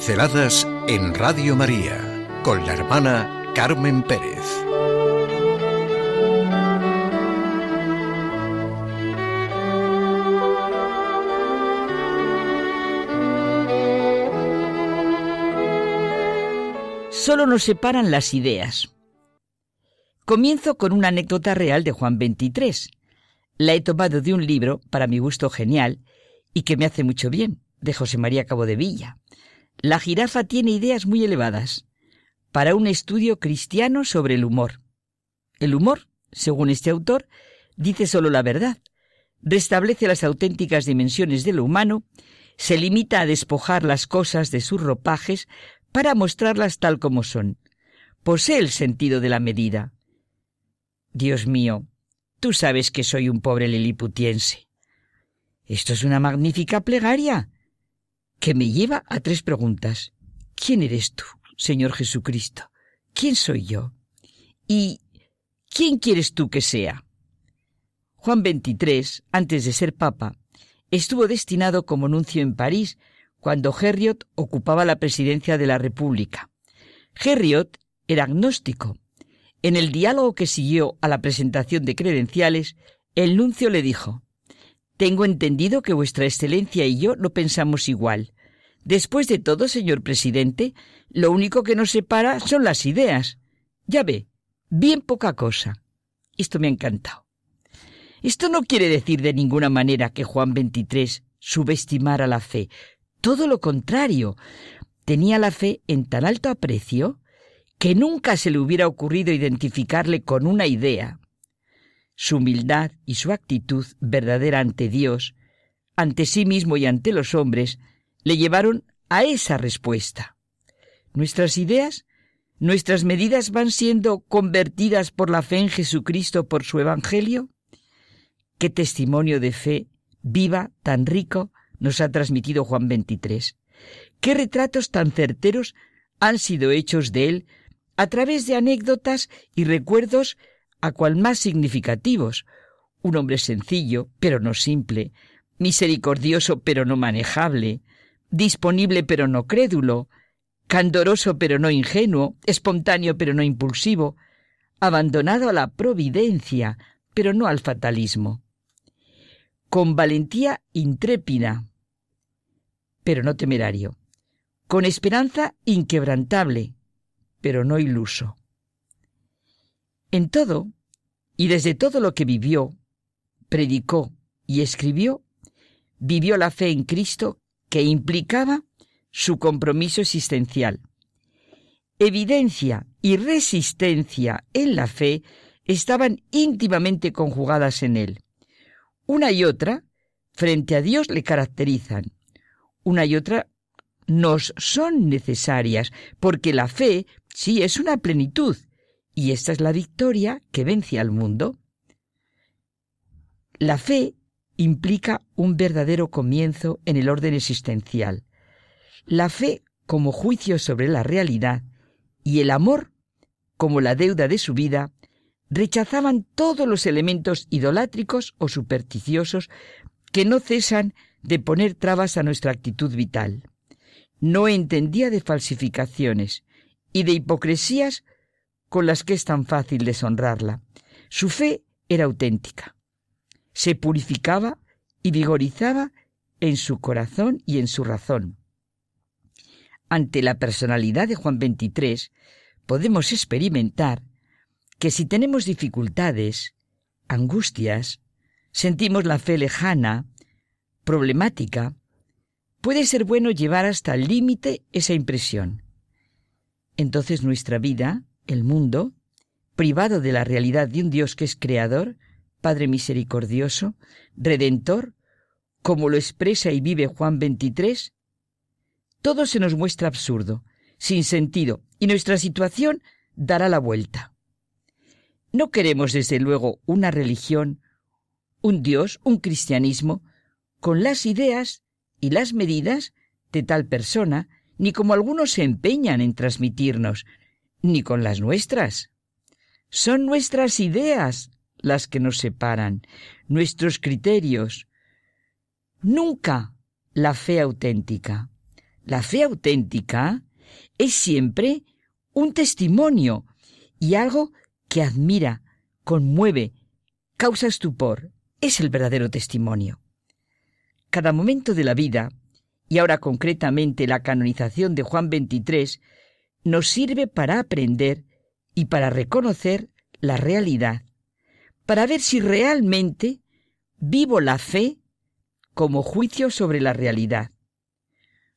Pinceladas en Radio María con la hermana Carmen Pérez. Solo nos separan las ideas. Comienzo con una anécdota real de Juan XXIII. La he tomado de un libro, para mi gusto genial, y que me hace mucho bien, de José María Cabo de Villa. La jirafa tiene ideas muy elevadas para un estudio cristiano sobre el humor. El humor, según este autor, dice solo la verdad, restablece las auténticas dimensiones de lo humano, se limita a despojar las cosas de sus ropajes para mostrarlas tal como son. Posee el sentido de la medida. Dios mío, tú sabes que soy un pobre liliputiense. Esto es una magnífica plegaria que me lleva a tres preguntas. ¿Quién eres tú, Señor Jesucristo? ¿Quién soy yo? ¿Y quién quieres tú que sea? Juan XXIII, antes de ser papa, estuvo destinado como nuncio en París cuando Herriot ocupaba la presidencia de la República. Herriot era agnóstico. En el diálogo que siguió a la presentación de credenciales, el nuncio le dijo tengo entendido que Vuestra Excelencia y yo no pensamos igual. Después de todo, señor presidente, lo único que nos separa son las ideas. Ya ve, bien poca cosa. Esto me ha encantado. Esto no quiere decir de ninguna manera que Juan XXIII subestimara la fe. Todo lo contrario. Tenía la fe en tan alto aprecio que nunca se le hubiera ocurrido identificarle con una idea, su humildad y su actitud verdadera ante Dios, ante sí mismo y ante los hombres, le llevaron a esa respuesta. Nuestras ideas, nuestras medidas van siendo convertidas por la fe en Jesucristo por su Evangelio. ¿Qué testimonio de fe viva, tan rico, nos ha transmitido Juan XXIII? ¿Qué retratos tan certeros han sido hechos de él a través de anécdotas y recuerdos a cual más significativos. Un hombre sencillo, pero no simple, misericordioso, pero no manejable, disponible, pero no crédulo, candoroso, pero no ingenuo, espontáneo, pero no impulsivo, abandonado a la providencia, pero no al fatalismo. Con valentía intrépida, pero no temerario. Con esperanza inquebrantable, pero no iluso. En todo, y desde todo lo que vivió, predicó y escribió, vivió la fe en Cristo que implicaba su compromiso existencial. Evidencia y resistencia en la fe estaban íntimamente conjugadas en él. Una y otra, frente a Dios, le caracterizan. Una y otra nos son necesarias, porque la fe sí es una plenitud, y esta es la victoria que vence al mundo. La fe implica un verdadero comienzo en el orden existencial. La fe como juicio sobre la realidad y el amor como la deuda de su vida rechazaban todos los elementos idolátricos o supersticiosos que no cesan de poner trabas a nuestra actitud vital. No entendía de falsificaciones y de hipocresías con las que es tan fácil deshonrarla. Su fe era auténtica. Se purificaba y vigorizaba en su corazón y en su razón. Ante la personalidad de Juan XXIII, podemos experimentar que si tenemos dificultades, angustias, sentimos la fe lejana, problemática, puede ser bueno llevar hasta el límite esa impresión. Entonces nuestra vida el mundo, privado de la realidad de un Dios que es creador, Padre misericordioso, redentor, como lo expresa y vive Juan 23, todo se nos muestra absurdo, sin sentido, y nuestra situación dará la vuelta. No queremos, desde luego, una religión, un Dios, un cristianismo, con las ideas y las medidas de tal persona, ni como algunos se empeñan en transmitirnos, ni con las nuestras. Son nuestras ideas las que nos separan, nuestros criterios. Nunca la fe auténtica. La fe auténtica es siempre un testimonio y algo que admira, conmueve, causa estupor. Es el verdadero testimonio. Cada momento de la vida, y ahora concretamente la canonización de Juan XXIII, nos sirve para aprender y para reconocer la realidad, para ver si realmente vivo la fe como juicio sobre la realidad.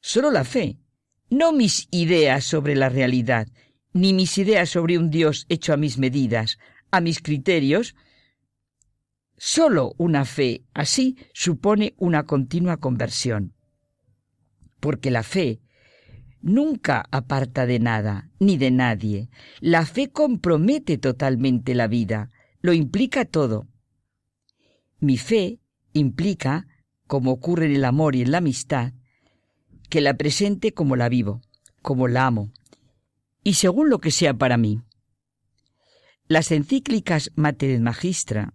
Solo la fe, no mis ideas sobre la realidad, ni mis ideas sobre un Dios hecho a mis medidas, a mis criterios, solo una fe así supone una continua conversión. Porque la fe nunca aparta de nada ni de nadie. La fe compromete totalmente la vida, lo implica todo. Mi fe implica, como ocurre en el amor y en la amistad, que la presente como la vivo, como la amo, y según lo que sea para mí. Las encíclicas Mater Magistra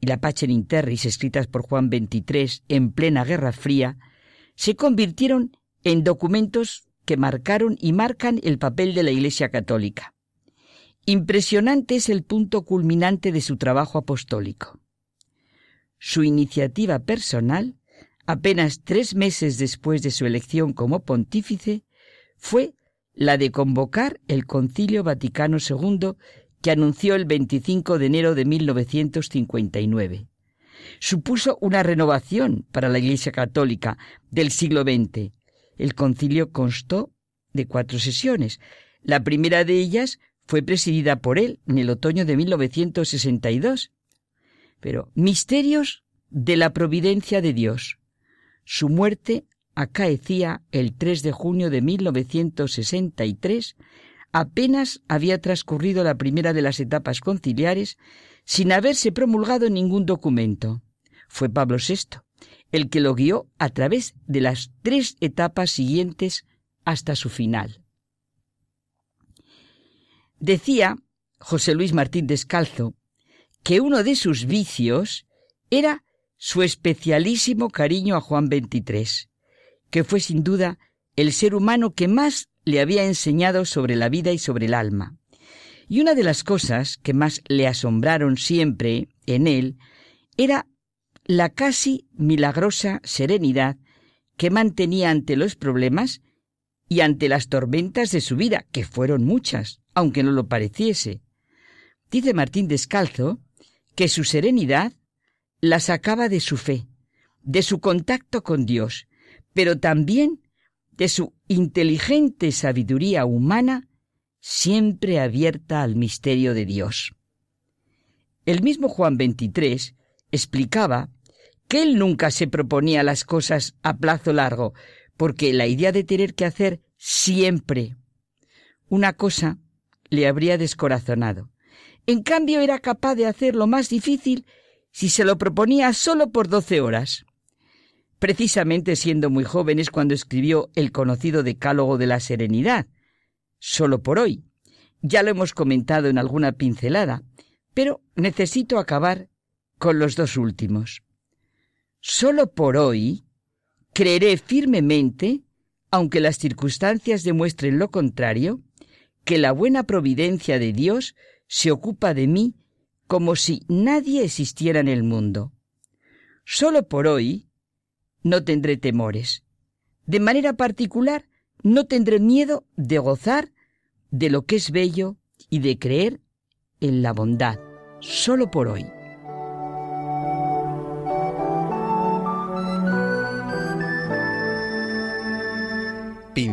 y la Pacem in Terris escritas por Juan XXIII en plena Guerra Fría se convirtieron en documentos que marcaron y marcan el papel de la Iglesia Católica. Impresionante es el punto culminante de su trabajo apostólico. Su iniciativa personal, apenas tres meses después de su elección como pontífice, fue la de convocar el Concilio Vaticano II que anunció el 25 de enero de 1959. Supuso una renovación para la Iglesia Católica del siglo XX. El concilio constó de cuatro sesiones. La primera de ellas fue presidida por él en el otoño de 1962. Pero misterios de la providencia de Dios. Su muerte acaecía el 3 de junio de 1963, apenas había transcurrido la primera de las etapas conciliares sin haberse promulgado ningún documento. Fue Pablo VI el que lo guió a través de las tres etapas siguientes hasta su final. Decía José Luis Martín Descalzo que uno de sus vicios era su especialísimo cariño a Juan XXIII que fue sin duda el ser humano que más le había enseñado sobre la vida y sobre el alma. Y una de las cosas que más le asombraron siempre en él era la casi milagrosa serenidad que mantenía ante los problemas y ante las tormentas de su vida, que fueron muchas, aunque no lo pareciese. Dice Martín Descalzo que su serenidad la sacaba de su fe, de su contacto con Dios, pero también de su inteligente sabiduría humana siempre abierta al misterio de Dios. El mismo Juan XXIII explicaba que él nunca se proponía las cosas a plazo largo, porque la idea de tener que hacer siempre una cosa le habría descorazonado. En cambio era capaz de hacer lo más difícil si se lo proponía solo por doce horas. Precisamente siendo muy joven es cuando escribió el conocido Decálogo de la Serenidad. Solo por hoy. Ya lo hemos comentado en alguna pincelada, pero necesito acabar con los dos últimos. Solo por hoy creeré firmemente, aunque las circunstancias demuestren lo contrario, que la buena providencia de Dios se ocupa de mí como si nadie existiera en el mundo. Solo por hoy no tendré temores. De manera particular, no tendré miedo de gozar de lo que es bello y de creer en la bondad, solo por hoy.